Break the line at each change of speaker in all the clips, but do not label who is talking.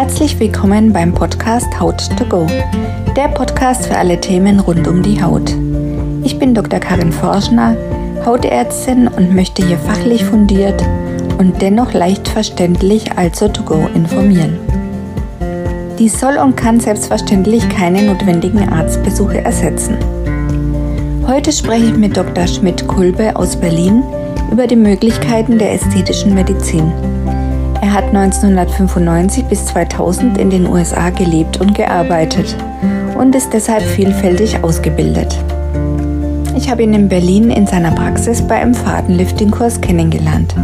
Herzlich willkommen beim Podcast Haut to Go, der Podcast für alle Themen rund um die Haut. Ich bin Dr. Karin Forschner, Hautärztin und möchte hier fachlich fundiert und dennoch leicht verständlich also to go informieren. Dies soll und kann selbstverständlich keine notwendigen Arztbesuche ersetzen. Heute spreche ich mit Dr. Schmidt-Kulbe aus Berlin über die Möglichkeiten der ästhetischen Medizin. Er hat 1995 bis 2000 in den USA gelebt und gearbeitet und ist deshalb vielfältig ausgebildet. Ich habe ihn in Berlin in seiner Praxis bei einem Fadenlifting-Kurs kennengelernt.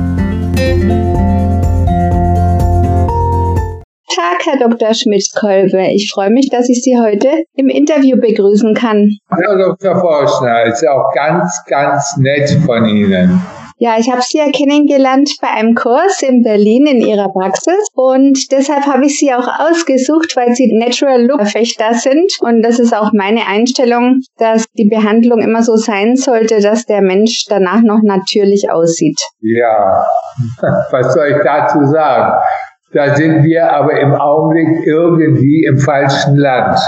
Tag, Herr Dr. Schmidt-Kolbe. Ich freue mich, dass ich Sie heute im Interview begrüßen kann.
Herr Dr. Forschner, ist auch ganz, ganz nett von Ihnen.
Ja, ich habe Sie ja kennengelernt bei einem Kurs in Berlin in Ihrer Praxis und deshalb habe ich Sie auch ausgesucht, weil Sie Natural Look Fechter sind und das ist auch meine Einstellung, dass die Behandlung immer so sein sollte, dass der Mensch danach noch natürlich aussieht.
Ja, was soll ich dazu sagen? Da sind wir aber im Augenblick irgendwie im falschen Land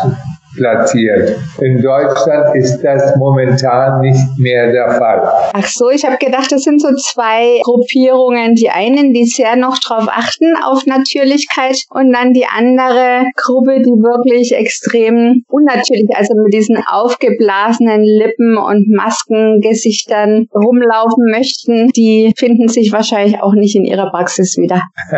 platziert. In Deutschland ist das momentan nicht mehr der Fall.
Ach so, ich habe gedacht, das sind so zwei Gruppierungen. Die einen, die sehr noch darauf achten, auf Natürlichkeit und dann die andere Gruppe, die wirklich extrem unnatürlich, also mit diesen aufgeblasenen Lippen und Maskengesichtern rumlaufen möchten. Die finden sich wahrscheinlich auch nicht in ihrer Praxis wieder.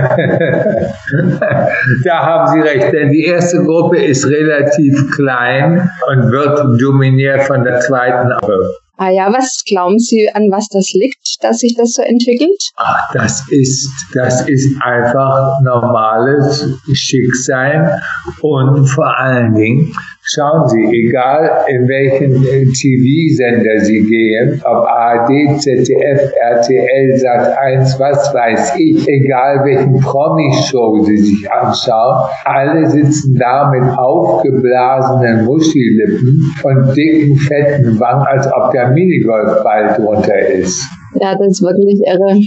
da haben Sie recht, denn die erste Gruppe ist relativ klar klein und wird dominiert von der zweiten Gruppe.
Ah ja, was glauben Sie, an was das liegt, dass sich das so entwickelt?
Ach, das ist, das ist einfach normales Schicksal und vor allen Dingen Schauen Sie, egal in welchen TV-Sender Sie gehen, ob ARD, ZDF, RTL, Sat1, was weiß ich, egal welchen Promi-Show Sie sich anschauen, alle sitzen da mit aufgeblasenen Muschilippen und dicken, fetten Wangen, als ob der Minigolfball drunter ist.
Ja, das ist wirklich irre.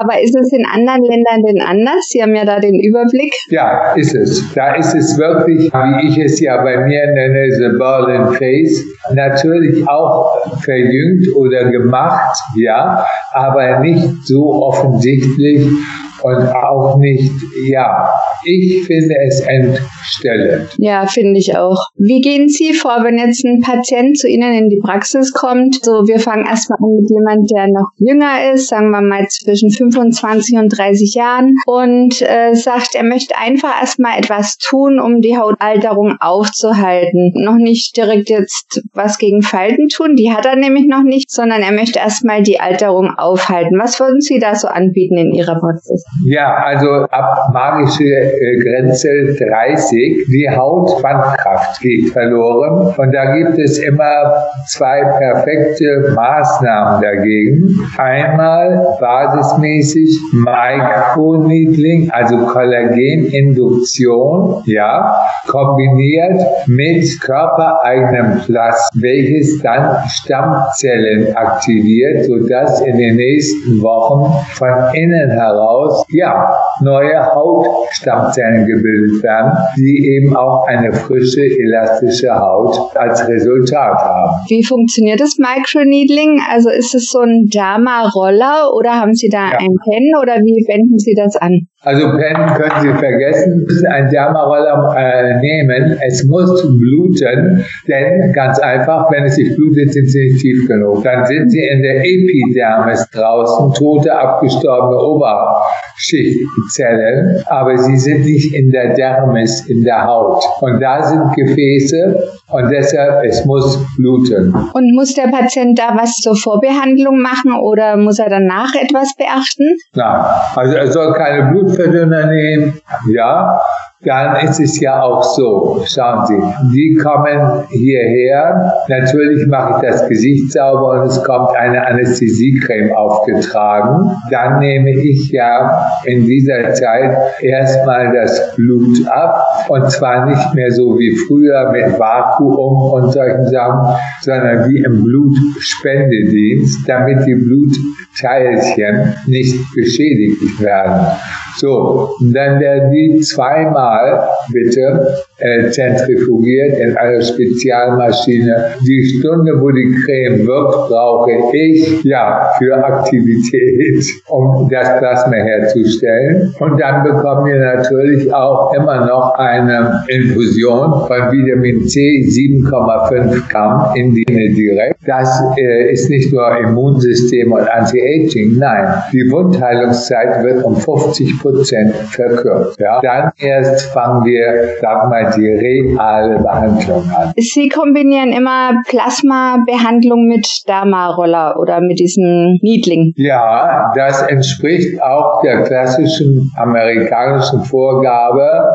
Aber ist es in anderen Ländern denn anders? Sie haben ja da den Überblick.
Ja, ist es. Da ist es wirklich, wie ich es ja bei mir nenne, The Berlin Face, natürlich auch verjüngt oder gemacht, ja, aber nicht so offensichtlich und auch nicht, ja, ich finde es entstellend.
Ja, finde ich auch. Wie gehen Sie vor, wenn jetzt ein Patient zu Ihnen in die Praxis kommt? So, wir fangen erstmal an mit jemand, der noch jünger ist, sagen wir mal zwischen 25 und 30 Jahren und äh, sagt, er möchte einfach erstmal etwas tun, um die Hautalterung aufzuhalten. Noch nicht direkt jetzt was gegen Falten tun, die hat er nämlich noch nicht, sondern er möchte erstmal die Alterung aufhalten. Was würden Sie da so anbieten in Ihrer Praxis?
Ja, also ab magische Grenze 30, die Hautwandkraft geht verloren. Und da gibt es immer zwei perfekte Maßnahmen dagegen. Einmal basismäßig Microneedling, also Kollageninduktion, ja, kombiniert mit körpereigenem Plasma, welches dann Stammzellen aktiviert, sodass in den nächsten Wochen von innen heraus ja, neue Hautstammzellen gebildet werden, die eben auch eine frische, elastische Haut als Resultat haben.
Wie funktioniert das Microneedling? Also ist es so ein Derma-Roller oder haben Sie da ja. ein Pen oder wie wenden Sie das an?
Also Pen können Sie vergessen, müssen ein Dermaroller äh, nehmen. Es muss bluten, denn ganz einfach, wenn es sich blutet, sind Sie nicht tief genug. Dann sind Sie in der Epidermis draußen, tote, abgestorbene Oberschichtzellen, aber Sie sind nicht in der Dermis, in der Haut. Und da sind Gefäße und deshalb, es muss bluten.
Und muss der Patient da was zur Vorbehandlung machen oder muss er danach etwas beachten?
Nein, also er soll keine Blut Blutverdünner nehmen, ja, dann ist es ja auch so, schauen Sie, die kommen hierher, natürlich mache ich das Gesicht sauber und es kommt eine Anästhesiecreme aufgetragen, dann nehme ich ja in dieser Zeit erstmal das Blut ab und zwar nicht mehr so wie früher mit Vakuum und solchen Sachen, sondern wie im Blutspendedienst, damit die Blutteilchen nicht beschädigt werden. So, dann werden die zweimal bitte äh, zentrifugiert in einer Spezialmaschine. Die Stunde, wo die Creme wirkt, brauche ich ja für Aktivität, um das Plasma herzustellen. Und dann bekommen wir natürlich auch immer noch eine Infusion von Vitamin C 7,5 Gramm in die direkt. Das äh, ist nicht nur Immunsystem und Anti-Aging, nein, die Wundheilungszeit wird um 50 Prozent verkürzt. Ja. Dann erst fangen wir, sag mal, die reale Behandlung an.
Sie kombinieren immer Plasmabehandlung mit Dermaroller oder mit diesem Niedling.
Ja, das entspricht auch der klassischen amerikanischen Vorgabe,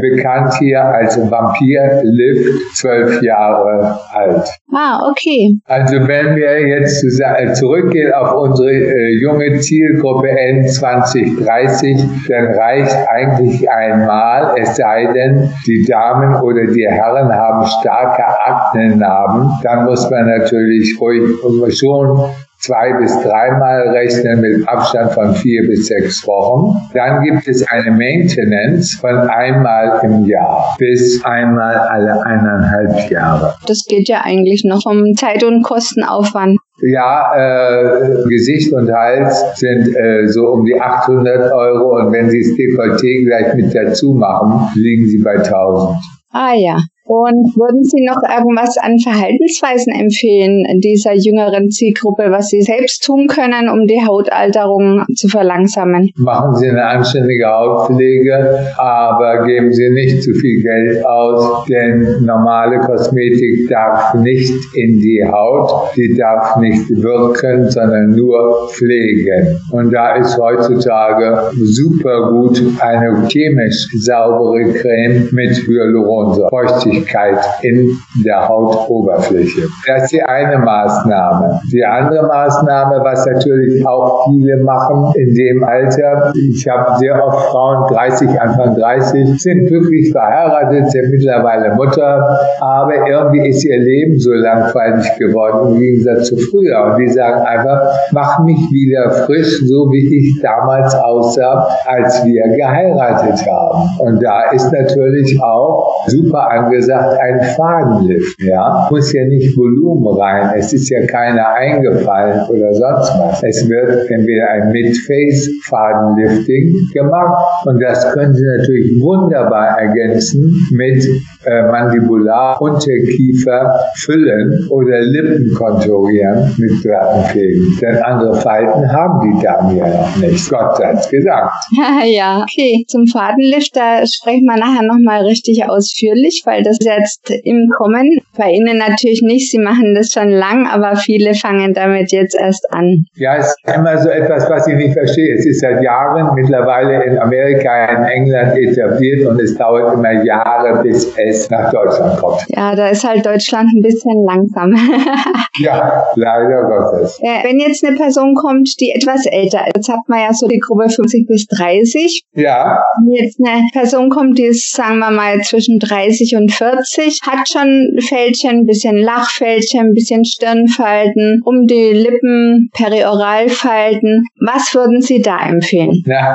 bekannt hier als Vampir Lift, zwölf Jahre alt.
Ah, okay.
Also wenn wir jetzt zurückgehen auf unsere äh, junge Zielgruppe N2030, dann reicht eigentlich einmal, es sei denn, die Damen oder die Herren haben starke Aknenarben, dann muss man natürlich ruhig schon zwei bis dreimal rechnen mit Abstand von vier bis sechs Wochen. Dann gibt es eine Maintenance von einmal im Jahr bis einmal alle eineinhalb Jahre.
Das geht ja eigentlich noch um Zeit- und Kostenaufwand.
Ja, äh, Gesicht und Hals sind äh, so um die 800 Euro und wenn Sie das Dekolleté gleich mit dazu machen, liegen Sie bei 1000.
Ah ja. Und würden Sie noch irgendwas an Verhaltensweisen empfehlen dieser jüngeren Zielgruppe, was sie selbst tun können, um die Hautalterung zu verlangsamen?
Machen Sie eine anständige Hautpflege, aber geben Sie nicht zu viel Geld aus, denn normale Kosmetik darf nicht in die Haut, die darf nicht wirken, sondern nur pflegen. Und da ist heutzutage super gut eine chemisch saubere Creme mit Hyaluronsäure. In der Hautoberfläche. Das ist die eine Maßnahme. Die andere Maßnahme, was natürlich auch viele machen in dem Alter, ich habe sehr oft Frauen, 30, Anfang 30, sind glücklich verheiratet, sind mittlerweile Mutter, aber irgendwie ist ihr Leben so langweilig geworden im Gegensatz zu früher. Und die sagen einfach, mach mich wieder frisch, so wie ich damals aussah, als wir geheiratet haben. Und da ist natürlich auch super angesagt, gesagt, ein Fadenlift, ja, muss ja nicht Volumen rein. Es ist ja keiner eingefallen oder sonst was. Es wird entweder ein Mid-Face-Fadenlifting gemacht und das können Sie natürlich wunderbar ergänzen mit äh, Mandibular, Unterkiefer füllen oder Lippen konturieren mit Plattenfäden. Denn andere Falten haben die Damen ja noch nicht. Gott sei gesagt.
ja, okay. Zum Fadenlift, da sprechen wir nachher nochmal richtig ausführlich, weil das jetzt im Kommen. Bei Ihnen natürlich nicht, Sie machen das schon lang, aber viele fangen damit jetzt erst an.
Ja, es ist immer so etwas, was ich nicht verstehe. Es ist seit Jahren mittlerweile in Amerika, in England etabliert und es dauert immer Jahre, bis es nach Deutschland kommt.
Ja, da ist halt Deutschland ein bisschen langsam.
ja, leider Gottes.
Wenn jetzt eine Person kommt, die etwas älter ist, jetzt hat man ja so die Gruppe 50 bis 30.
Ja.
Wenn jetzt eine Person kommt, die ist, sagen wir mal, zwischen 30 und 40, hat schon Fältchen, ein bisschen Lachfältchen, ein bisschen Stirnfalten, um die Lippen, Perioralfalten. Was würden Sie da empfehlen? Ja.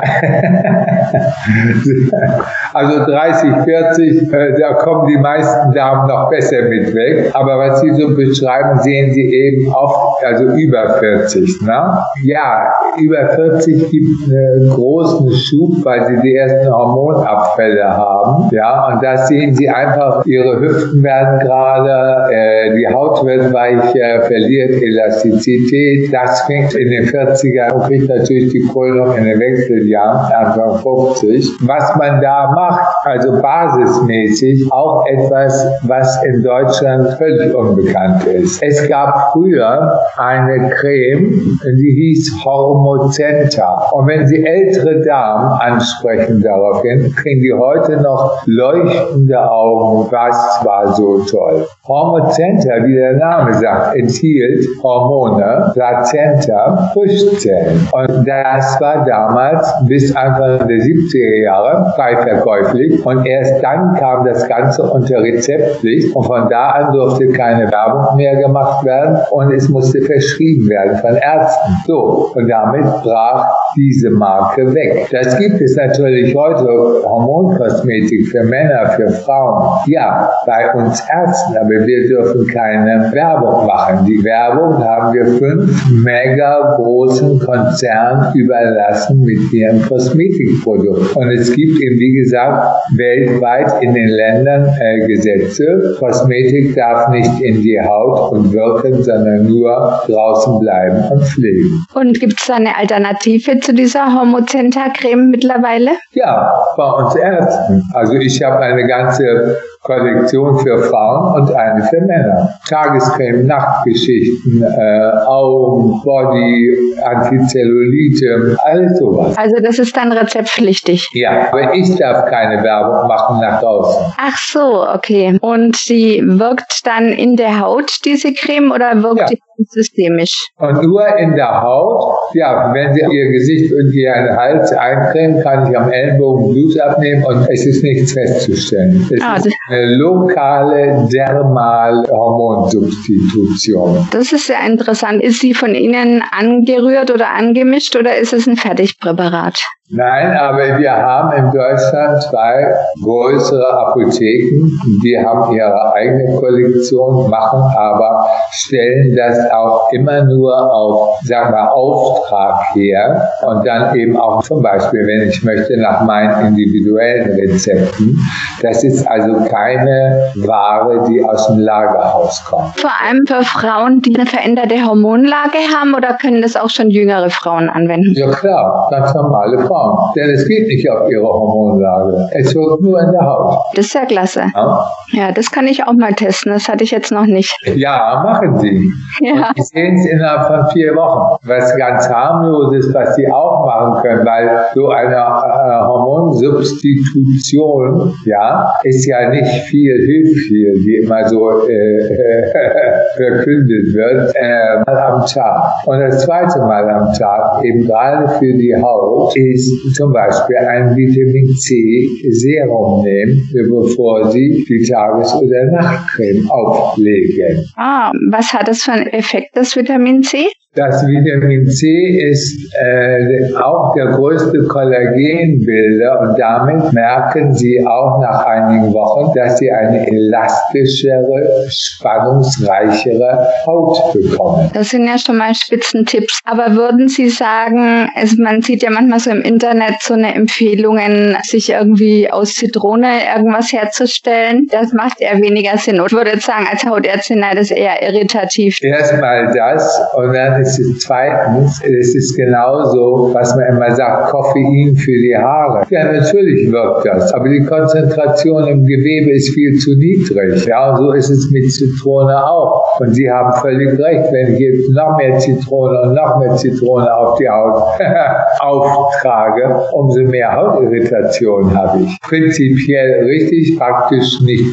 also 30, 40, äh, da kommen die meisten Damen noch besser mit weg. Aber was Sie so beschreiben, sehen Sie eben oft, also über 40. Ne? Ja, über 40 gibt einen großen Schub, weil sie die ersten Hormonabfälle haben. Ja, und das sehen Sie einfach ihre Hüften werden gerade, äh, die Haut wird weicher, verliert Elastizität. Das fängt in den 40er und kriegt natürlich die Krönung in den Wechseljahren, Anfang 50. Was man da macht, also basismäßig, auch etwas, was in Deutschland völlig unbekannt ist. Es gab früher eine Creme, die hieß Hormocenta. Und wenn Sie ältere Damen ansprechen daraufhin, kriegen die heute noch leuchtende Augen. Was war so toll? Hormocenta, wie der Name sagt, enthielt Hormone, Plazenta, Frischzellen. Und das war damals bis Anfang der 70er Jahre frei verkäuflich. Und erst dann kam das Ganze unter Rezeptpflicht. Und von da an durfte keine Werbung mehr gemacht werden. Und es musste verschrieben werden von Ärzten. So. Und damit brach diese Marke weg. Das gibt es natürlich heute, Hormonkosmetik für Männer, für Frauen. Ja, bei uns Ärzten, aber wir dürfen keine Werbung machen. Die Werbung haben wir fünf mega großen Konzernen überlassen mit ihren Kosmetikprodukten. Und es gibt eben, wie gesagt, weltweit in den Ländern äh, Gesetze. Kosmetik darf nicht in die Haut und wirken, sondern nur draußen bleiben und pflegen.
Und gibt es eine Alternative zu dieser Hormocenta-Creme mittlerweile?
Ja, bei uns Ärzten. Also ich habe eine ganze Kollektion für Frauen und eine für Männer. Tagescreme, Nachtgeschichten, äh, Augen, Body, Antizellulite, alles sowas.
Also das ist dann rezeptpflichtig?
Ja, aber ich darf keine Werbung machen nach draußen.
Ach so, okay. Und sie wirkt dann in der Haut, diese Creme, oder wirkt ja. die systemisch.
Und nur in der Haut, ja, wenn Sie Ihr Gesicht und Ihren Hals eincremen, kann ich am Ellenbogen Blut abnehmen und es ist nichts festzustellen. Es ah, ist eine lokale Dermalhormonsubstitution.
Das ist sehr interessant. Ist sie von Ihnen angerührt oder angemischt oder ist es ein Fertigpräparat?
Nein, aber wir haben in Deutschland zwei größere Apotheken, die haben ihre eigene Kollektion, machen aber, stellen das auch immer nur auf, sagen wir, Auftrag her und dann eben auch zum Beispiel, wenn ich möchte, nach meinen individuellen Rezepten. Das ist also keine Ware, die aus dem Lagerhaus kommt.
Vor allem für Frauen, die eine veränderte Hormonlage haben oder können das auch schon jüngere Frauen anwenden?
Ja klar, ganz normale Frauen. Denn es geht nicht auf ihre Hormonlage. Es wirkt nur in der Haut.
Das ist ja klasse. Ja? ja, das kann ich auch mal testen. Das hatte ich jetzt noch nicht.
Ja, machen Sie. Ja. Und Sie sehen es innerhalb von vier Wochen. Was ganz harmlos ist, was Sie auch machen können, weil so eine äh, Hormonsubstitution, ja, ist ja nicht viel, hilft viel, wie immer so äh, verkündet wird, äh, mal am Tag. Und das zweite Mal am Tag, eben gerade für die Haut, ist zum Beispiel ein Vitamin C Serum nehmen, bevor Sie die Tages- oder Nachtcreme auflegen.
Ah, was hat das für einen Effekt, das Vitamin C?
Das Vitamin C ist äh, auch der größte Kollagenbilder und damit merken Sie auch nach einigen Wochen, dass Sie eine elastischere, spannungsreichere Haut bekommen.
Das sind ja schon mal Spitzentipps. Aber würden Sie sagen, es, man sieht ja manchmal so im Internet so eine Empfehlungen, sich irgendwie aus Zitrone irgendwas herzustellen. Das macht eher weniger Sinn. Und ich würde jetzt sagen, als Hautärztin, nein, das ist eher irritativ.
Erstmal das und dann es zweitens, es ist genauso, was man immer sagt, Koffein für die Haare. Ja, natürlich wirkt das, aber die Konzentration im Gewebe ist viel zu niedrig. Ja, und so ist es mit Zitrone auch. Und Sie haben völlig recht, wenn ich jetzt noch mehr Zitrone und noch mehr Zitrone auf die Haut auftrage, umso mehr Hautirritation habe ich. Prinzipiell richtig, praktisch nicht,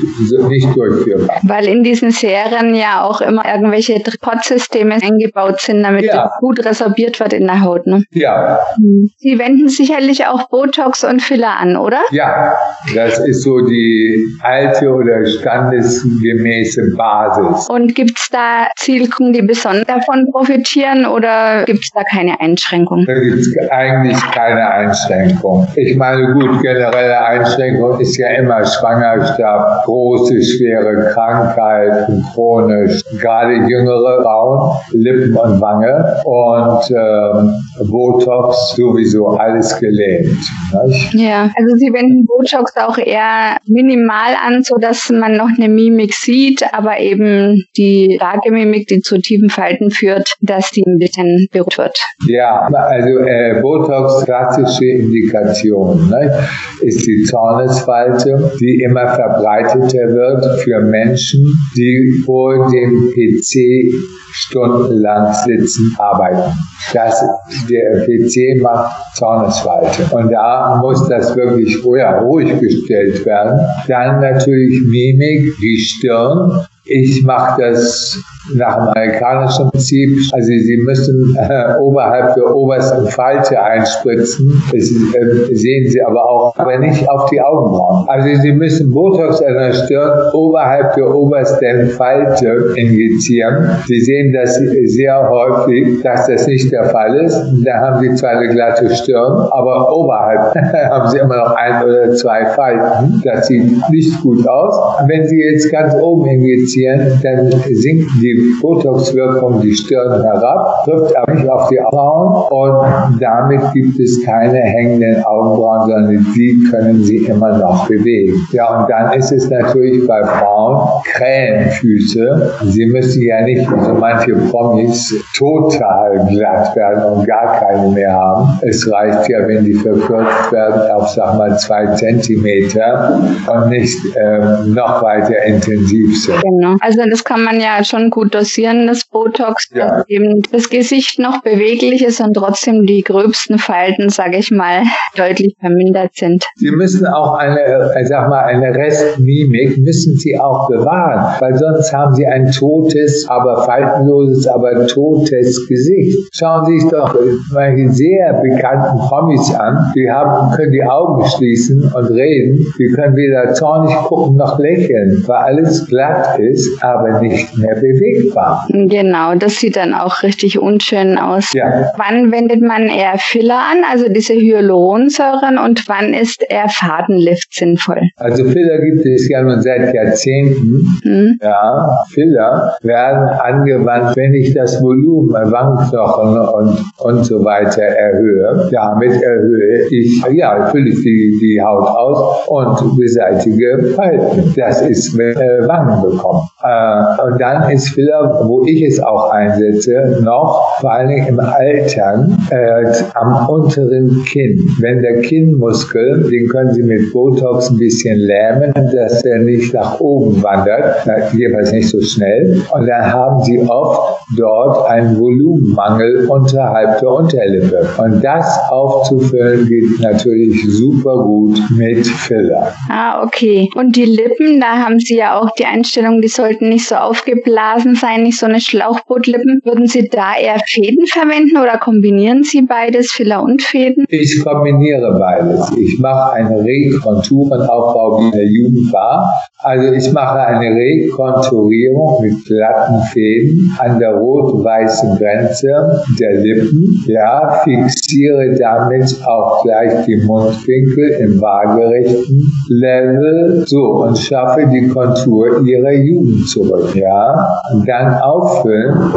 nicht durchführbar.
Weil in diesen Serien ja auch immer irgendwelche Tripodsysteme eingebaut sind, damit ja. gut resorbiert wird in der Haut. Ne?
Ja.
Hm. Sie wenden sicherlich auch Botox und Filler an, oder?
Ja, das ist so die alte oder standesgemäße Basis.
Und gibt es da Zielgruppen, die besonders davon profitieren oder gibt es da keine Einschränkung?
Da gibt es eigentlich keine Einschränkung. Ich meine, gut, generelle Einschränkung ist ja immer Schwangerschaft, große, schwere Krankheiten, chronisch, gerade jüngere Frauen, Lippen- und Wangen Augenbraue und ähm, Botox sowieso alles gelähmt.
Nicht? Ja, also Sie wenden Botox auch eher minimal an, so dass man noch eine Mimik sieht, aber eben die starke Mimik, die zu tiefen Falten führt, dass die ein bisschen beruhigt wird.
Ja, also äh, Botox klassische Indikation ne, ist die Zornesfalte, die immer verbreiteter wird für Menschen, die vor dem PC stundenlang sitzen, arbeiten. Das, der PC macht Zornesfalte. Und da muss das wirklich vorher ruhig gestellt werden. Dann natürlich Mimik, die Stirn. Ich mache das nach dem amerikanischen Prinzip. Also Sie müssen äh, oberhalb der obersten Falte einspritzen. Das äh, sehen Sie aber auch, aber nicht auf die Augenbrauen. Also Sie müssen Botox an der Stirn oberhalb der obersten Falte injizieren. Sie sehen das sehr häufig, dass das nicht der Fall ist. Da haben Sie zwar eine glatte Stirn, aber oberhalb haben Sie immer noch ein oder zwei Falten. Das sieht nicht gut aus. Wenn Sie jetzt ganz oben injizieren, dann sinken die die Botox-Wirkung die Stirn herab, trifft aber nicht auf die Augenbrauen und damit gibt es keine hängenden Augenbrauen, sondern die können sie immer noch bewegen. Ja, und dann ist es natürlich bei Frauen Krähenfüße. Sie müssen ja nicht, wie so manche Promis, total glatt werden und gar keine mehr haben. Es reicht ja, wenn die verkürzt werden auf, sag mal, zwei Zentimeter und nicht ähm, noch weiter intensiv sind.
Genau. Also das kann man ja schon gut gut dosieren, das Botox, ja. dass eben das Gesicht noch beweglich ist und trotzdem die gröbsten Falten, sage ich mal, deutlich vermindert sind.
Sie müssen auch eine, ich sag mal, eine Restmimik müssen Sie auch bewahren, weil sonst haben Sie ein totes, aber faltenloses, aber totes Gesicht. Schauen Sie sich doch manche sehr bekannten Promis an, die haben, können die Augen schließen und reden, die können weder zornig gucken noch lächeln, weil alles glatt ist, aber nicht mehr bewegt bewegbar.
Genau, das sieht dann auch richtig unschön aus. Ja. Wann wendet man eher Filler an, also diese Hyaluronsäuren, und wann ist eher Fadenlift sinnvoll?
Also Filler gibt es ja nun seit Jahrzehnten. Mhm. Ja, Filler werden angewandt, wenn ich das Volumen Wangenknochen und, und so weiter erhöhe. Damit erhöhe ich, ja, fülle ich die, die Haut aus und beseitige Falten. Das ist, wenn äh, Wangen bekommen. Äh, und dann ist Filler, wo ich es auch einsetze, noch vor Dingen im Altern äh, am unteren Kinn. Wenn der Kinnmuskel, den können Sie mit Botox ein bisschen lähmen, dass er nicht nach oben wandert, jedenfalls nicht so schnell. Und dann haben Sie oft dort einen Volumenmangel unterhalb der Unterlippe. Und das aufzufüllen geht natürlich super gut mit Filler.
Ah, okay. Und die Lippen, da haben Sie ja auch die Einstellung, die sollten nicht so aufgeblasen Lippen seien nicht so eine Schlauchbootlippen. Würden Sie da eher Fäden verwenden oder kombinieren Sie beides, Filler und Fäden?
Ich kombiniere beides. Ich mache einen Rekonturenaufbau, wie in der Jugend war. Also ich mache eine Rekonturierung mit glatten Fäden an der rot-weißen Grenze der Lippen. Ja, fixiere damit auch gleich die Mundwinkel im waagerechten Level. So, und schaffe die Kontur ihrer Jugend zurück. Ja, dann auffüllen.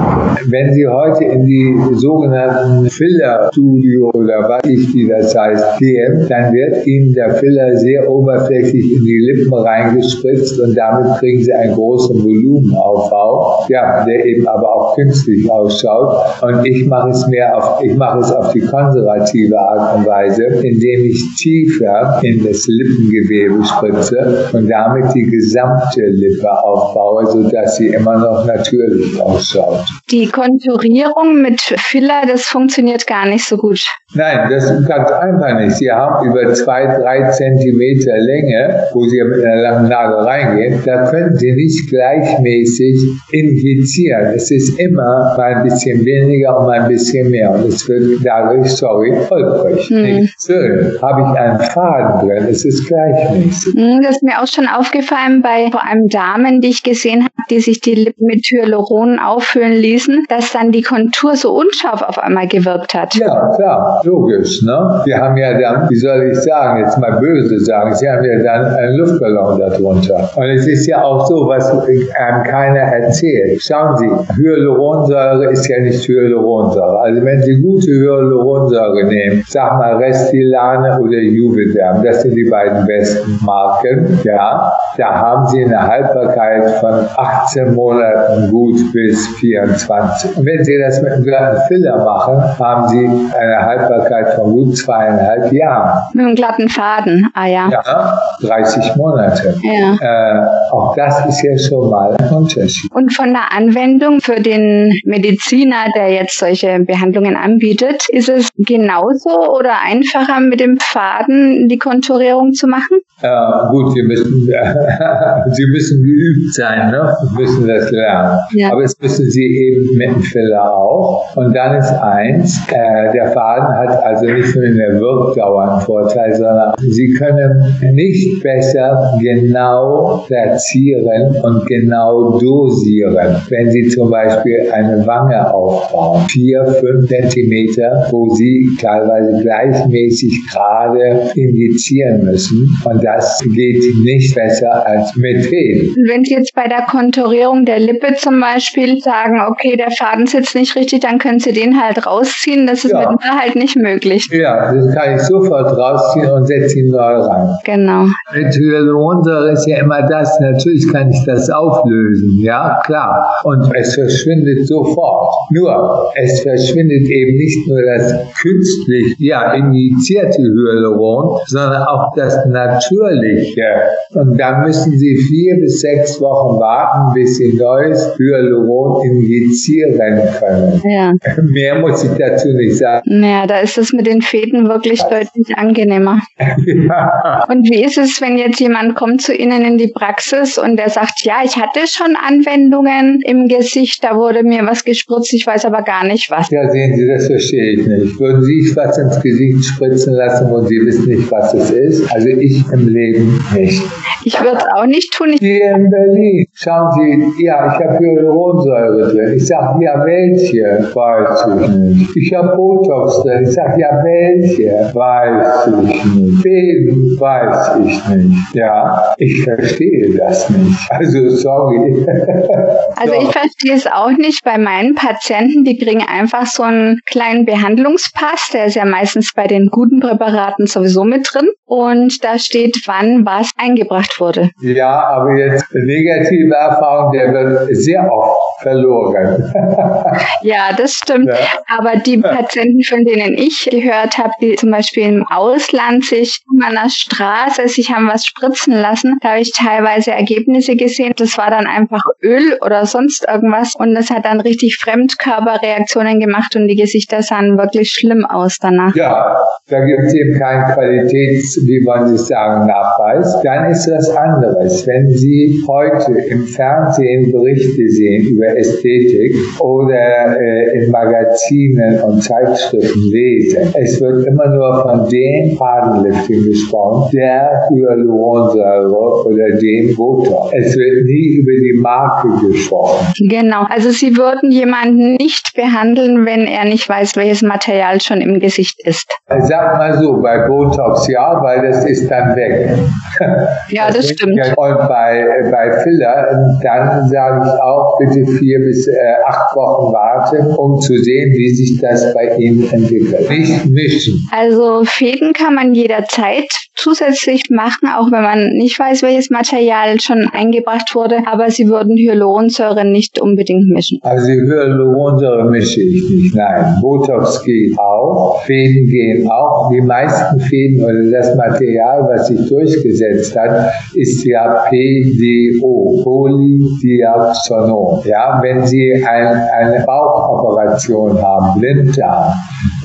Wenn Sie heute in die sogenannten Filler-Studio oder was ich wie das heißt gehen, dann wird Ihnen der Filler sehr oberflächlich in die Lippen reingespritzt und damit kriegen Sie einen großen Volumenaufbau, ja, der eben aber auch künstlich ausschaut. Und ich mache es mehr auf, ich mache es auf die konservative Art und Weise, indem ich tiefer in das Lippengewebe spritze und damit die gesamte Lippe aufbaue, sodass sie immer noch natürlich ausschaut.
Die Konturierung mit Filler, das funktioniert gar nicht so gut.
Nein, das ist ganz einfach nicht. Sie haben über zwei, drei Zentimeter Länge, wo Sie mit einer langen Nadel reingehen, da können Sie nicht gleichmäßig injizieren. Es ist immer mal ein bisschen weniger und mal ein bisschen mehr. Und es wird dadurch, sorry, holprig. Hm. Nicht schön. Habe ich einen Faden drin, es ist gleichmäßig.
Hm, das ist mir auch schon aufgefallen bei vor allem Damen, die ich gesehen habe, die sich die Lippen mit Hyaluron auffüllen ließen, dass dann die Kontur so unscharf auf einmal gewirkt hat.
Ja, klar, logisch. Ne? Wir haben ja dann, wie soll ich sagen, jetzt mal böse sagen, sie haben ja dann einen Luftballon darunter. Und es ist ja auch so, was einem keiner erzählt. Schauen Sie, Hyaluronsäure ist ja nicht Hyaluronsäure. Also wenn Sie gute Hyaluronsäure nehmen, sag mal Restylane oder Juvederm, das sind die beiden besten Marken, ja, da haben Sie eine Haltbarkeit von 18 Monaten gut bis 24. Und wenn Sie das mit einem glatten Filler machen, haben Sie eine Haltbarkeit von gut zweieinhalb Jahren.
Mit einem glatten Faden, ah ja.
Ja, 30 Monate. Ja. Äh, auch das ist ja schon mal ein Unterschied.
Und von der Anwendung für den Mediziner, der jetzt solche Behandlungen anbietet, ist es genauso oder einfacher mit dem Faden die Konturierung zu machen?
Äh, gut, Sie müssen, Sie müssen geübt sein, ne? Sie müssen das lernen. Ja. Aber es müssen Sie eben mit dem Filler auch. Und dann ist eins, äh, der Faden hat also nicht nur in der Wirkdauer einen Vorteil, sondern Sie können nicht besser genau platzieren und genau dosieren. Wenn Sie zum Beispiel eine Wange aufbauen, vier, fünf Zentimeter, wo Sie teilweise gleichmäßig gerade injizieren müssen. Und das geht nicht besser als mit Fäden.
Wenn Sie jetzt bei der Konturierung der Lippe zum Beispiel sagen, okay, der Faden sitzt nicht richtig, dann können Sie den halt rausziehen. Das ist ja. mit mir halt nicht möglich.
Ja, das kann ich sofort rausziehen und setze ihn neu rein.
Genau.
Mit Hyaluronsäure ist ja immer das, natürlich kann ich das auflösen, ja, klar. Und es verschwindet sofort. Nur, es verschwindet eben nicht nur das künstlich, ja, injizierte Hyaluron, sondern auch das natürliche. Und da müssen Sie vier bis sechs Wochen warten, bis Sie neues Hyaluron injizieren können. Ja. Mehr muss ich dazu nicht sagen.
Ja, da ist es mit den Fäden wirklich deutlich angenehmer. ja. Und wie ist es, wenn jetzt jemand kommt zu Ihnen in die Praxis und der sagt, ja, ich hatte schon Anwendungen im Gesicht, da wurde mir was gespritzt, ich weiß aber gar nicht was.
Ja, sehen Sie, das verstehe ich nicht. Würden Sie sich was ins Gesicht spritzen lassen und Sie wissen nicht, was es ist? Also ich im Leben nicht.
Ich würde es auch nicht tun.
Hier in Berlin, schauen Sie, ja, ich habe Hyaluronsäure drin. Ich sage, ja, welche? Weiß ich nicht. Ich habe Botox drin. Ich sage, ja, welche? Weiß ich nicht. Wen? Weiß ich nicht. Ja, ich verstehe das nicht. Also, sorry.
Also, ich verstehe es auch nicht bei meinen Patienten. Die kriegen einfach so einen kleinen Behandlungspass. Der ist ja meistens bei den guten Präparaten sowieso mit drin. Und da steht, wann was eingebracht wurde.
Ja, aber jetzt negative Erfahrung, der wird sehr oft verloren.
ja, das stimmt. Ja. Aber die Patienten, von denen ich gehört habe, die zum Beispiel im Ausland sich an der Straße sich haben was spritzen lassen, da habe ich teilweise Ergebnisse gesehen. Das war dann einfach Öl oder sonst irgendwas und das hat dann richtig Fremdkörperreaktionen gemacht und die Gesichter sahen wirklich schlimm aus danach.
Ja, da gibt es eben keinen Qualitäts, wie man sich sagen, Nachweis. Dann ist das anderes. Wenn Sie heute im Fernsehen Berichte sehen über Ästhetik oder äh, in Magazinen und Zeitschriften lesen, es wird immer nur von dem Fadenlifting gesprochen, der Hyaluronsäure oder dem Botox. Es wird nie über die Marke gesprochen.
Genau. Also Sie würden jemanden nicht behandeln, wenn er nicht weiß, welches Material schon im Gesicht ist.
Sag mal so, bei Botox ja, weil das ist dann weg.
Ja, das, das stimmt.
Und bei, bei Filler, dann sage auch bitte vier bis äh, acht Wochen warten, um zu sehen, wie sich das bei Ihnen entwickelt. Nicht mischen.
Also Fäden kann man jederzeit zusätzlich machen, auch wenn man nicht weiß, welches Material schon eingebracht wurde, aber Sie würden Hyaluronsäure nicht unbedingt mischen.
Also Hyaluronsäure mische ich nicht, nein. Botox geht auch, Fäden gehen auch. Die meisten Fäden oder das Material, was sich durchgesetzt hat, ist ja PDO, Polydiapsonon. Ja, wenn Sie ein, eine Bauchoperation haben, Blinddarm,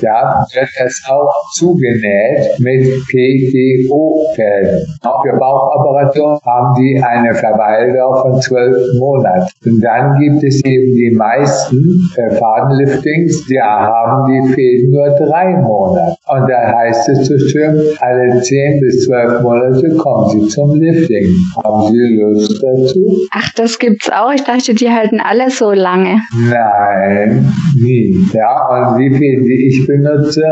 ja, wird das auch zugenäht mit PDO-Fäden. Auch für Bauchoperationen haben die eine Verweildauer von zwölf Monaten. Und dann gibt es eben die meisten äh, Fadenliftings, die haben die Fäden nur drei Monate. Und da heißt es so schön, alle zehn bis zwölf Monate kommen sie zum Lifting. Haben Sie Lust dazu?
Ach, das gibt's auch. Ich dachte, die halten alle so lange.
Nein, nie. Ja, und die Fäden, die ich benutze,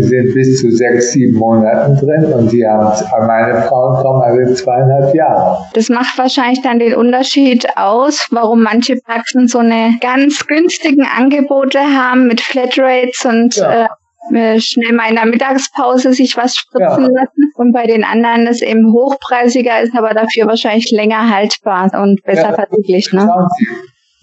sind bis zu sechs, sieben Monaten drin und die haben, meine Frauen kommen alle zweieinhalb Jahre.
Das macht wahrscheinlich dann den Unterschied aus, warum manche Praxen so eine ganz günstigen Angebote haben mit Flatrates und ja. äh, äh, schnell mal in der Mittagspause sich was spritzen ja. lassen und bei den anderen ist eben hochpreisiger ist, aber dafür wahrscheinlich länger haltbar und besser ja, verträglich. Ne?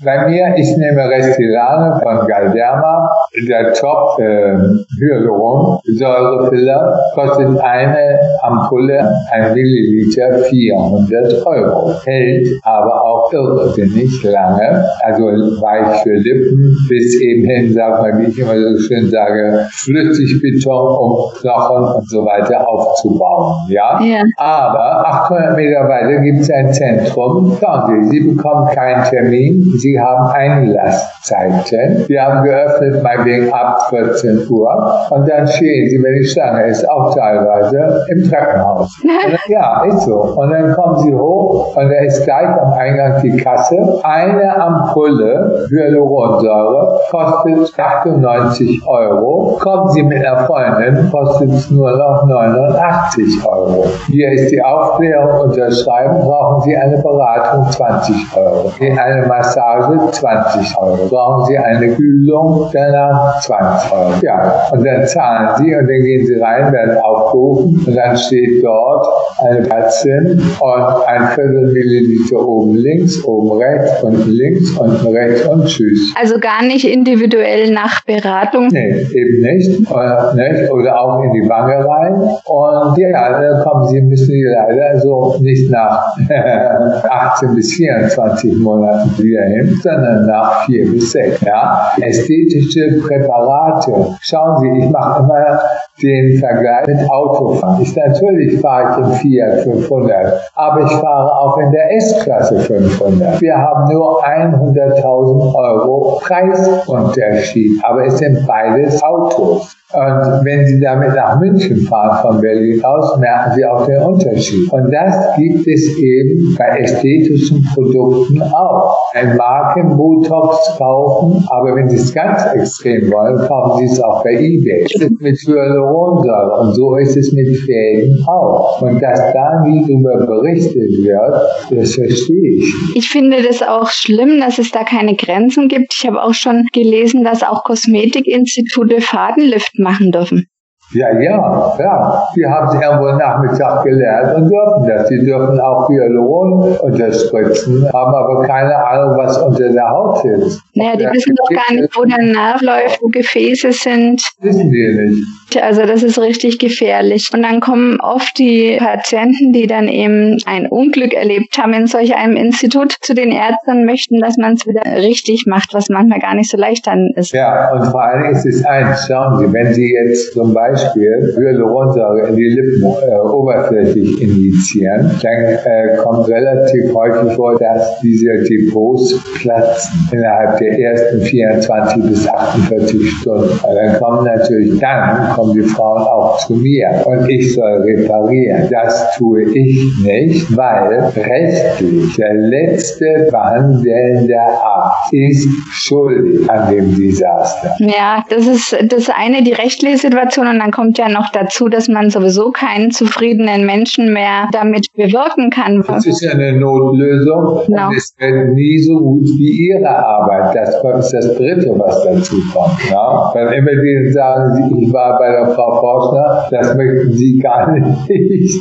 Bei mir, ich nehme Restylane von Galderma. Der Top äh, Hyaluron Säurefiller kostet eine Ampulle, ein Milliliter 400 Euro. Hält aber auch irrsinnig lange. Also weich für Lippen bis eben hin, sag mal, wie ich immer so schön sage, Flüssigbeton, um Knochen und so weiter aufzubauen. Ja? ja. Aber 800 Meter weiter gibt es ein Zentrum. Schauen Sie, Sie bekommen keinen Termin. Sie Sie haben Einlasszeiten. Wir haben geöffnet, meinetwegen ab 14 Uhr. Und dann stehen Sie, wenn die Schlange ist, auch teilweise im Treppenhaus. ja, ist so. Und dann kommen Sie hoch und da ist gleich am Eingang die Kasse. Eine Ampulle Hyaluronsäure kostet 98 Euro. Kommen Sie mit einer Freundin, kostet es nur noch 89 Euro. Hier ist die Aufklärung unterschreiben, brauchen Sie eine Beratung 20 Euro. Eine Massage Massage 20 Euro. Brauchen Sie eine Kühlung, danach 20 Euro. Ja, und dann zahlen Sie und dann gehen Sie rein, werden aufgerufen und dann steht dort eine Ärztin und ein Viertel Milliliter oben links, oben rechts, unten links, unten rechts und tschüss.
Also gar nicht individuell nach Beratung?
Nee, eben nicht. Oder, nicht? oder auch in die Wange rein. Und ja, dann kommen Sie, müssen Sie leider so nicht nach 18 bis 24 Monaten wieder hin, sondern nach vier bis sechs. Ja? Ästhetische Präparate. Schauen Sie, ich mache immer den Vergleich mit Autofahren. Ich, natürlich fahre ich im Fiat 500, aber ich fahre auch in der S-Klasse 500. Wir haben nur 100.000 Euro Preisunterschied, aber es sind beides Autos. Und wenn Sie damit nach München fahren von Berlin aus, merken Sie auch den Unterschied. Und das gibt es eben bei ästhetischen Produkten auch. Ein Markenbotox kaufen, aber wenn Sie es ganz extrem wollen, kaufen Sie es auch bei eBay. Das ist mit Hyaluronsäure und so ist es mit Fäden auch. Und dass da nie darüber berichtet wird, das verstehe ich.
Ich finde das auch schlimm, dass es da keine Grenzen gibt. Ich habe auch schon gelesen, dass auch Kosmetikinstitute Fadenlift machen dürfen.
Ja, ja, ja. Die haben es irgendwo Nachmittag gelernt und dürfen das. Die dürfen auch Hyaluron unterspritzen, haben aber keine Ahnung, was unter der Haut sitzt.
Naja, die wissen doch gar nicht, wo der Nerv läuft, wo Gefäße sind.
Wissen die nicht.
Also das ist richtig gefährlich. Und dann kommen oft die Patienten, die dann eben ein Unglück erlebt haben in solch einem Institut, zu den Ärzten möchten, dass man es wieder richtig macht, was manchmal gar nicht so leicht dann ist.
Ja, und vor allem ist es eins, schauen Sie, wenn Sie jetzt zum Beispiel Hyaluronsäure in die Lippen äh, oberflächlich injizieren, dann äh, kommt relativ häufig vor, dass diese Depots platzen innerhalb der ersten 24 bis 48 Stunden. Und dann kommen natürlich dann kommen die Frauen auch zu mir und ich soll reparieren. Das tue ich nicht, weil rechtlich der letzte behandelnde Arzt ist schuldig an dem Desaster.
Ja, das ist das eine, die rechtliche Situation und dann kommt ja noch dazu, dass man sowieso keinen zufriedenen Menschen mehr damit bewirken kann.
Das ist ja eine Notlösung genau. und es wird nie so gut wie ihre Arbeit. Das ist das Dritte, was dazu kommt. Ja? Wenn immer die sagen, ich war bei äh, Frau Forschner, das möchten Sie gar nicht,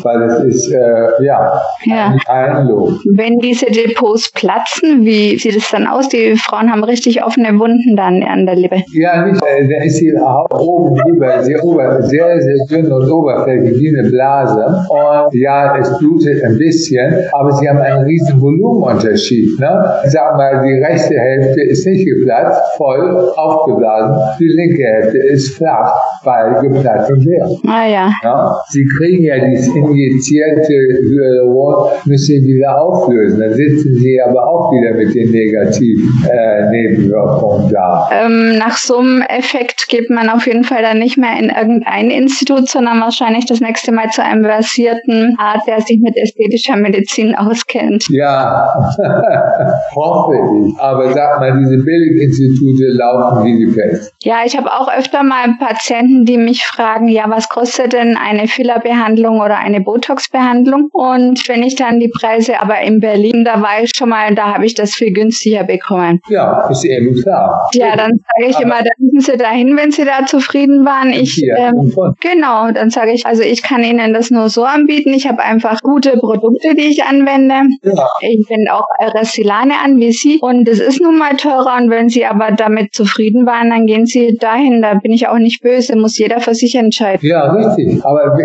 weil das ist, äh, ja,
ja.
kein Lob.
Wenn diese Depots platzen, wie sieht es dann aus? Die Frauen haben richtig offene Wunden dann an der Lippe.
Ja, nicht, äh, da ist die Haut oben drüber sehr, ober, sehr, sehr dünn und oberflächlich wie eine Blase. Und ja, es blutet ein bisschen, aber sie haben einen riesen Volumenunterschied. Ne? Sag mal, die rechte Hälfte ist nicht geplatzt, voll aufgeblasen. Die linke Hälfte ist flach, weil geplatzt und leer.
Ah ja.
ja. Sie kriegen ja dieses injizierte Hyaluron, müssen sie wieder auflösen. Dann sitzen sie aber auch wieder mit den negativen äh, Nebenwirkungen da.
Ähm, nach so einem Effekt geht man auf jeden Fall dann nicht mehr in irgendein Institut, sondern wahrscheinlich das nächste Mal zu einem versierten Arzt, der sich mit ästhetischer Medizin auskennt.
Ja, hoffe ich. Aber sag mal, diese Billiginstitute laufen wie die Pest.
Ja, ich habe auch öfter mal Patienten, die mich fragen, ja, was kostet denn eine Fillerbehandlung oder eine Botox-Behandlung? Und wenn ich dann die Preise, aber in Berlin, da war ich schon mal, da habe ich das viel günstiger bekommen.
Ja, ist eben klar.
Ja, dann sage ich aber immer, da müssen Sie dahin, wenn Sie da zufrieden waren. Ich, ähm, genau, dann sage ich, also ich kann Ihnen das nur so anbieten. Ich habe einfach gute Produkte, die ich anwende. Ja. Ich wende auch Restylane an wie Sie und es ist nun mal teurer und wenn Sie aber damit zufrieden waren, dann gehen Sie dahin. Da bin ich auch nicht böse, muss jeder für sich entscheiden.
Ja, richtig. Aber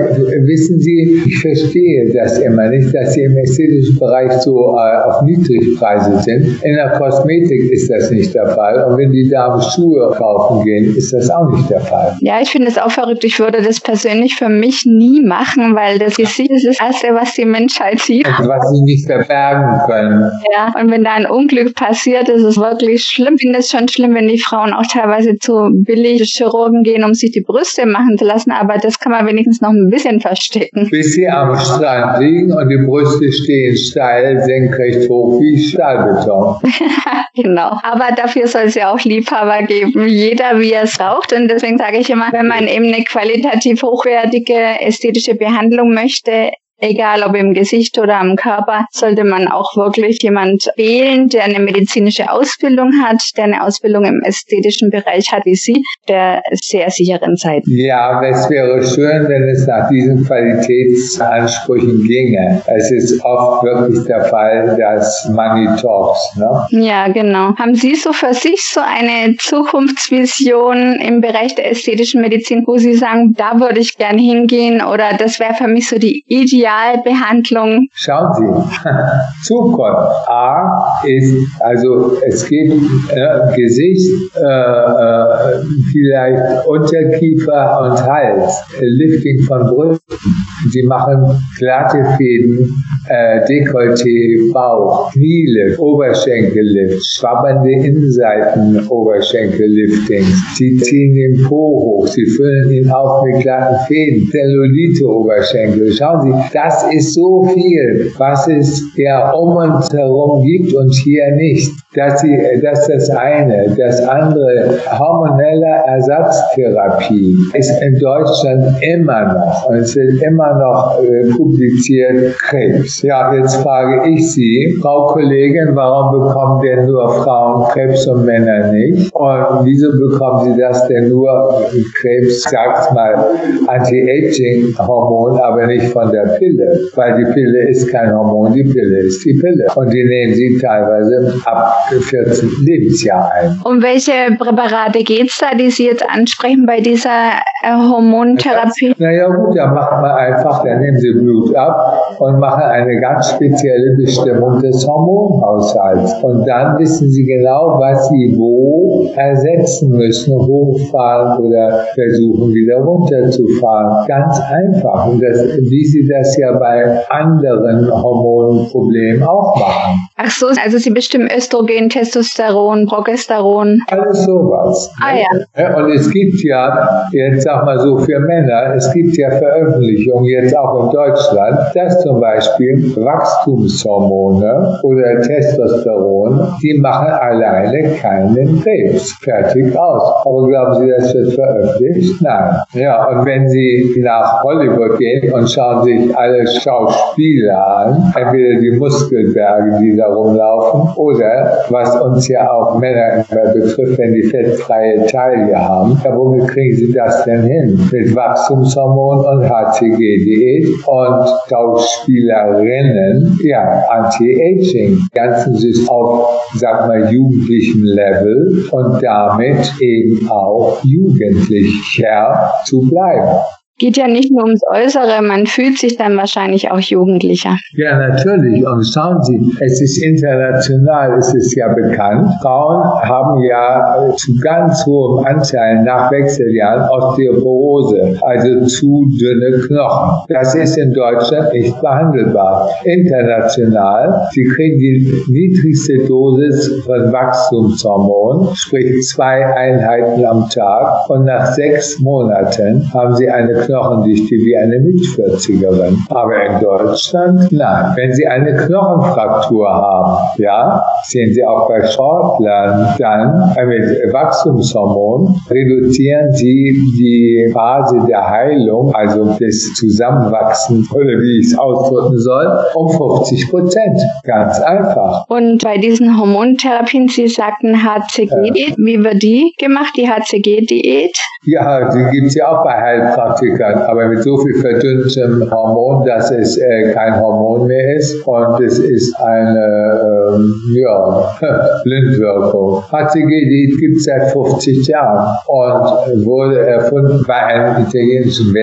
wissen Sie, ich verstehe das immer nicht, dass Sie im ästhetischen Bereich so äh, auf Niedrigpreise sind. In der Kosmetik ist das nicht der Fall. Und wenn die Damen Schuhe kaufen gehen, ist das auch nicht der Fall.
Ja, ich finde es auch verrückt. Ich würde das persönlich für mich nie machen, weil das Gesicht ist das Erste, was die Menschheit sieht.
Und was sie nicht verbergen können.
Ja, und wenn da ein Unglück passiert, ist es wirklich schlimm. Ich finde es schon schlimm, wenn die Frauen auch teilweise zu billig Chirurgen gehen, um sich die Brüste machen zu lassen, aber das kann man wenigstens noch ein bisschen verstecken.
Bis sie am Strand liegen und die Brüste stehen steil, senkrecht hoch wie Stahlbeton.
genau. Aber dafür soll es ja auch Liebhaber geben. Jeder, wie er es braucht. Und deswegen sage ich immer, wenn man eben eine qualitativ hochwertige ästhetische Behandlung möchte, egal ob im Gesicht oder am Körper, sollte man auch wirklich jemand wählen, der eine medizinische Ausbildung hat, der eine Ausbildung im ästhetischen Bereich hat wie Sie, der sehr sicheren Zeit.
Ja, es wäre schön, wenn es nach diesen Qualitätsansprüchen ginge. Es ist oft wirklich der Fall, dass Money talks. Ne?
Ja, genau. Haben Sie so für sich so eine Zukunftsvision im Bereich der ästhetischen Medizin, wo Sie sagen, da würde ich gern hingehen oder das wäre für mich so die ideale Spezialbehandlung?
Schauen Sie, Zukunft A ist, also es geht äh, Gesicht, äh, äh, vielleicht Unterkiefer und Hals, Lifting von Brüsten. Sie machen glatte Fäden, äh, Dekolleté, Bauch, Knielift, Oberschenkellift, schwabbernde Innenseiten, Oberschenkelliftings. Sie ziehen den Po hoch, sie füllen ihn auf mit glatten Fäden, Zellulite Oberschenkel. Schauen Sie, das ist so viel, was es ja um uns herum gibt und hier nicht. Das, ist das eine. Das andere, hormonelle Ersatztherapie, ist in Deutschland immer noch, und es wird immer noch äh, publiziert, Krebs. Ja, jetzt frage ich Sie, Frau Kollegin, warum bekommen denn nur Frauen Krebs und Männer nicht? Und wieso bekommen Sie das denn nur Krebs, sag's mal, Anti-Aging-Hormon, aber nicht von der Pille? Weil die Pille ist kein Hormon, die Pille ist die Pille. Und die nehmen Sie teilweise ab 14 Lebensjahr ein.
Um welche Präparate geht es da, die Sie jetzt ansprechen bei dieser äh, Hormontherapie?
Naja gut, da macht man einfach, da nehmen Sie Blut ab und machen eine ganz spezielle Bestimmung des Hormonhaushalts. Und dann wissen Sie genau, was Sie wo ersetzen müssen, hochfahren oder versuchen wieder runterzufahren. Ganz einfach. Und das, wie Sie das ja bei anderen Hormonproblemen auch machen.
Ach so, also Sie bestimmen Östrogen, Testosteron, Progesteron.
Alles sowas.
Ah ja.
Und es gibt ja, jetzt sag mal so für Männer, es gibt ja Veröffentlichungen jetzt auch in Deutschland, dass zum Beispiel Wachstumshormone oder Testosteron, die machen alleine keinen Krebs. Fertig aus. Aber glauben Sie, das wird veröffentlicht? Nein. Ja, und wenn Sie nach Hollywood gehen und schauen sich alle Schauspieler an, entweder die Muskelberge, die da herumlaufen. Oder, was uns ja auch Männer immer betrifft, wenn die fettfreie Taille haben, ja, womit kriegen sie das denn hin? Mit Wachstumshormon und HCG-Diät und Schauspielerinnen, ja, Anti-Aging. Ganzen ist auf, sag mal, jugendlichem Level und damit eben auch jugendlicher zu bleiben.
Geht ja nicht nur ums Äußere, man fühlt sich dann wahrscheinlich auch jugendlicher.
Ja, natürlich. Und schauen Sie, es ist international, es ist ja bekannt. Frauen haben ja zu ganz hohem Anteil nach Wechseljahren Osteoporose, also zu dünne Knochen. Das ist in Deutschland nicht behandelbar. International, Sie kriegen die niedrigste Dosis von Wachstumshormon, sprich zwei Einheiten am Tag. Und nach sechs Monaten haben Sie eine Knochendichte wie eine Mit-40erin. Aber in Deutschland, nein. Wenn Sie eine Knochenfraktur haben, ja, sehen Sie auch bei Sportlern, dann äh, mit Wachstumshormon reduzieren Sie die Phase der Heilung, also des Zusammenwachsens oder wie ich es ausdrücken soll, um 50 Prozent. Ganz einfach.
Und bei diesen Hormontherapien, Sie sagten HCG, ja. wie wird die gemacht, die HCG-Diät?
Ja, die gibt es ja auch bei Heilpraktikern kann, aber mit so viel verdünntem Hormon, dass es äh, kein Hormon mehr ist und es ist eine ähm, ja, Blindwirkung. HCG gibt es seit 50 Jahren und wurde erfunden bei einem italienischen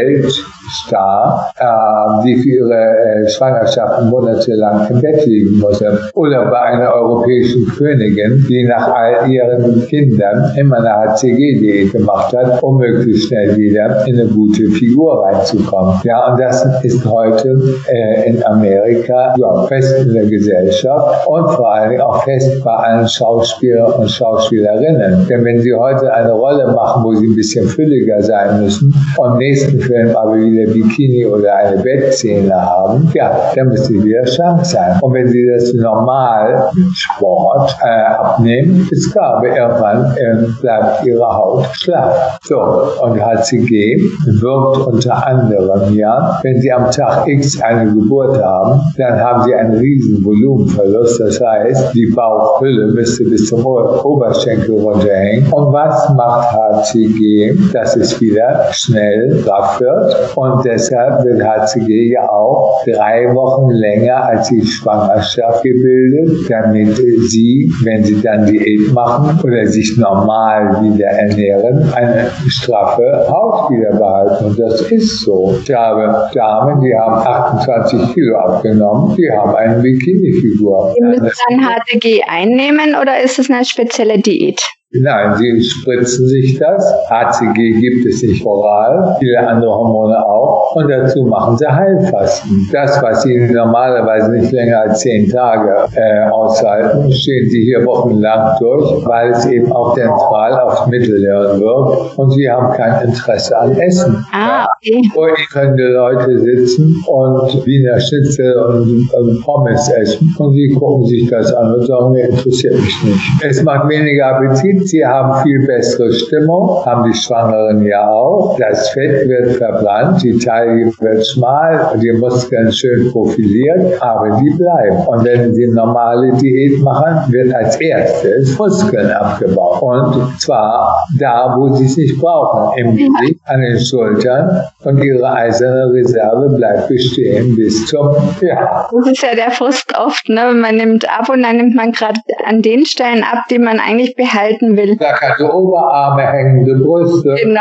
Weltstar, äh, die für ihre äh, Schwangerschaften monatelang im Bett liegen musste. Oder bei einer europäischen Königin, die nach all ihren Kindern immer eine HCG-Diät gemacht hat, um möglichst schnell wieder in eine gute Figur reinzukommen. Ja, und das ist heute äh, in Amerika ja, fest in der Gesellschaft und vor Dingen auch fest bei allen Schauspielern und Schauspielerinnen. Denn wenn sie heute eine Rolle machen, wo sie ein bisschen fülliger sein müssen und im nächsten Film aber wieder Bikini oder eine Bettszene haben, ja, dann müssen sie wieder schlank sein. Und wenn sie das normal mit Sport äh, abnehmen, ist klar, aber irgendwann äh, bleibt ihre Haut schlaff. So, und HCG wirkt unter anderem, ja, wenn Sie am Tag X eine Geburt haben, dann haben Sie einen riesen Volumenverlust. Das heißt, die Bauchhülle müsste bis zum Oberschenkel runterhängen. Und was macht HCG? Dass es wieder schnell straff wird. Und deshalb wird HCG ja auch drei Wochen länger als die Schwangerschaft gebildet, damit Sie, wenn Sie dann Diät machen oder sich normal wieder ernähren, eine straffe Haut wieder behalten. Und das ist so. Ich habe Damen, die haben 28 Kilo abgenommen, die haben eine Bikini-Figur.
Die müssen dann HTG einnehmen oder ist es eine spezielle Diät?
Nein, sie spritzen sich das. HCG gibt es nicht oral, viele andere Hormone auch. Und dazu machen sie Heilfasten. Das, was sie normalerweise nicht länger als zehn Tage äh, aushalten, stehen sie hier wochenlang durch, weil es eben auch dentral aufs Mittelhirn wirkt. Und sie haben kein Interesse an Essen.
Ah, okay.
Ihnen können die Leute sitzen und Wiener Schnitzel und, und Pommes essen. Und sie gucken sich das an und sagen, mir interessiert mich nicht. Es macht weniger Appetit Sie haben viel bessere Stimmung, haben die Schwangeren ja auch. Das Fett wird verbrannt, die Taille wird schmal, die Muskeln schön profiliert, aber die bleiben. Und wenn Sie normale Diät machen, wird als erstes Muskeln abgebaut. Und zwar da, wo Sie es nicht brauchen, im Gesicht, an den Schultern. Und Ihre eiserne Reserve bleibt bestehen bis zum,
ja. Das ist ja der Frust oft, ne? Man nimmt ab und dann nimmt man gerade an den Stellen ab, die man eigentlich behalten will.
Da kannst du Oberarme, hängende Brüste.
Genau.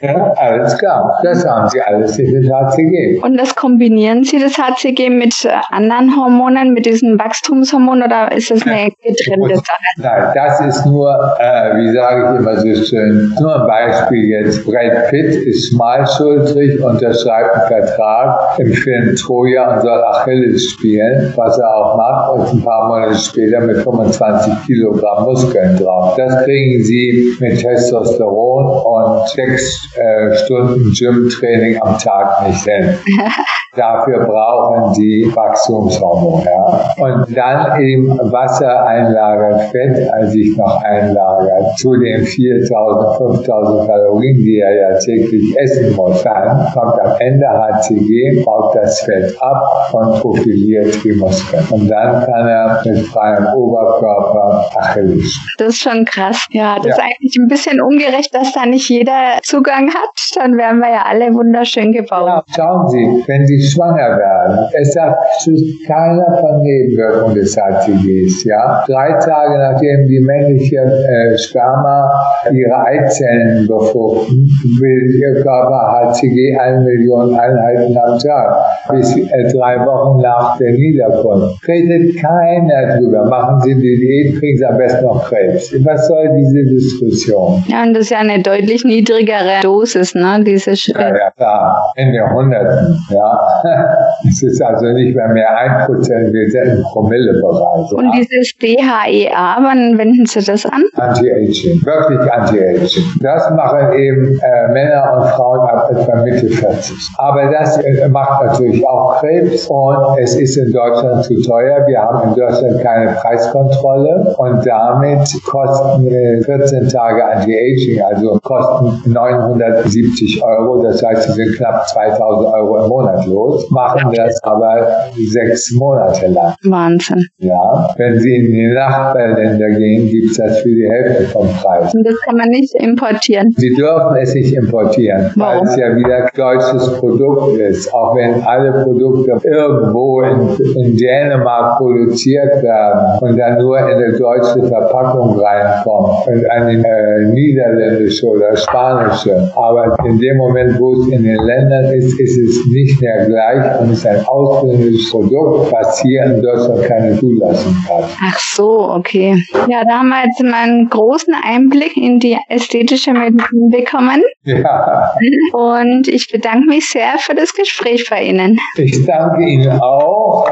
ja, alles klar. Das haben sie alles in den HCG.
Und das kombinieren Sie, das HCG, mit äh, anderen Hormonen, mit diesem Wachstumshormon oder ist das eine getrennte Sache?
Nein, das ist nur, äh, wie sage ich immer so schön, nur ein Beispiel jetzt. Brad Pitt ist schmalschultrig, unterschreibt einen Vertrag im Film Troja und soll Achilles spielen, was er auch macht und ein paar Monate später mit 25 Kilogramm Muskeln drauf. Das kriegen Sie mit Testosteron und sechs äh, Stunden Gym-Training am Tag nicht hin. Dafür brauchen sie Wachstumshormone. Ja. Und dann eben Wasser einlagern, Fett als sich noch einlagern, zu den 4000, 5000 Kalorien, die er ja täglich essen muss. Dann kommt am Ende HCG, baut das Fett ab und profiliert die Muskeln. Und dann kann er mit freiem Oberkörper Achilles.
Das ist schon krass. Ja, das ja. ist eigentlich ein bisschen ungerecht, dass da nicht jeder Zugang hat. Dann wären wir ja alle wunderschön gebaut. Ja,
schauen Sie, wenn Sie schwanger werden, es sagt keiner von Nebenwirkungen des HCGs. Ja? Drei Tage nachdem die männliche äh, Sperma ihre Eizellen befruchten, will ihr Körper HCG 1 Million Einheiten am Tag. Bis äh, drei Wochen nach der Niederkunft. Redet keiner drüber. Machen Sie die Diät, kriegen Sie am besten noch Krebs. Was soll diese Diskussion?
Ja, und das ist ja eine deutlich niedrigere Dosis, ne? Diese
Schritt. Ja, ja, klar. In den Hunderten, ja. es ist also nicht mehr mehr ein Prozent, wir sind im Promillebereich.
Und dieses DHEA, wann wenden Sie das an?
Anti-Aging. Wirklich Anti-Aging. Das machen eben äh, Männer und Frauen ab etwa Mitte 40. Aber das äh, macht natürlich auch Krebs und es ist in Deutschland zu teuer. Wir haben in Deutschland keine Preiskontrolle und damit kosten äh, 14 Tage Anti-Aging, also kosten 970 Euro. Das heißt, sie sind knapp 2000 Euro im Monat los, machen das aber sechs Monate lang.
Wahnsinn.
Ja, wenn Sie in die Nachbarländer gehen, gibt es das für die Hälfte vom Preis.
Und das kann man nicht importieren.
Sie dürfen es nicht importieren, weil es ja wieder deutsches Produkt ist. Auch wenn alle Produkte irgendwo in, in Dänemark produziert werden und dann nur in eine deutsche Verpackung reinkommen und eine äh, niederländische oder spanische. Aber in dem Moment, wo es in den Ländern ist, ist es nicht mehr gleich und ist ein ausländisches Produkt, was hier in Deutschland keine Zulassung hat.
Ach so, okay. Ja, da haben wir jetzt mal einen großen Einblick in die ästhetische Medizin bekommen. Ja. Und ich bedanke mich sehr für das Gespräch bei Ihnen.
Ich danke Ihnen auch.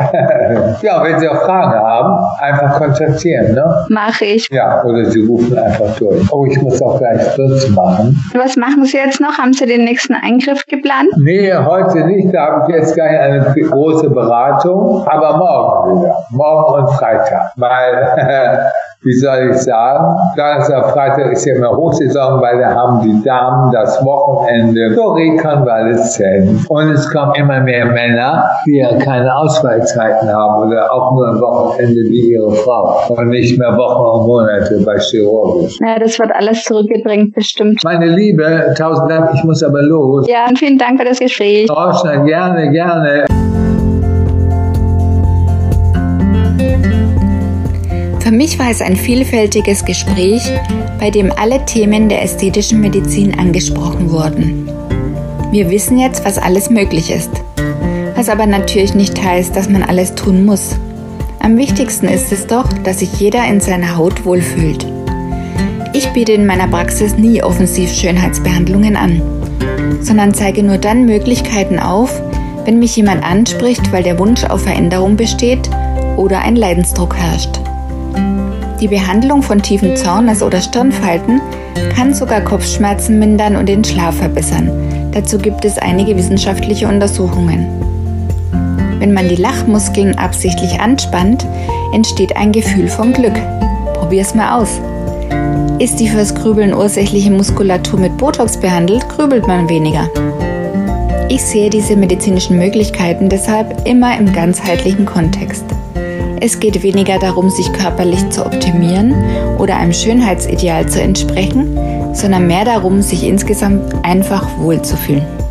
ja, wenn Sie auch Fragen haben, einfach kontaktieren, ne?
Mache ich.
Ja, oder Sie rufen einfach durch. Oh, ich muss auch gleich Schluss machen.
Was machen Sie jetzt noch? Haben Sie den nächsten Eingriff geplant?
Nee, heute nicht. Da habe ich jetzt gleich eine große Beratung. Aber morgen wieder. Morgen und Freitag. Weil wie soll ich sagen, Donnerstag, Freitag ist ja immer Hochsaison, weil da haben die Damen das Wochenende zur Rekonvaleszenz. Und es kommen immer mehr Männer, die ja keine Ausfallzeiten haben oder auch nur am Wochenende wie ihre Frau und nicht mehr Wochen und Monate bei Chirurgisch.
Ja, das wird alles zurückgedrängt, bestimmt.
Meine Liebe, tausend Dank, ich muss aber los.
Ja, und vielen Dank für das Gespräch.
Orschner, gerne, gerne.
Für mich war es ein vielfältiges Gespräch, bei dem alle Themen der ästhetischen Medizin angesprochen wurden. Wir wissen jetzt, was alles möglich ist. Was aber natürlich nicht heißt, dass man alles tun muss. Am wichtigsten ist es doch, dass sich jeder in seiner Haut wohlfühlt. Ich biete in meiner Praxis nie offensiv Schönheitsbehandlungen an, sondern zeige nur dann Möglichkeiten auf, wenn mich jemand anspricht, weil der Wunsch auf Veränderung besteht oder ein Leidensdruck herrscht. Die Behandlung von tiefen Zornes oder Stirnfalten kann sogar Kopfschmerzen mindern und den Schlaf verbessern. Dazu gibt es einige wissenschaftliche Untersuchungen. Wenn man die Lachmuskeln absichtlich anspannt, entsteht ein Gefühl von Glück. Probier's mal aus. Ist die fürs Grübeln ursächliche Muskulatur mit Botox behandelt, grübelt man weniger. Ich sehe diese medizinischen Möglichkeiten deshalb immer im ganzheitlichen Kontext. Es geht weniger darum, sich körperlich zu optimieren oder einem Schönheitsideal zu entsprechen, sondern mehr darum, sich insgesamt einfach wohlzufühlen.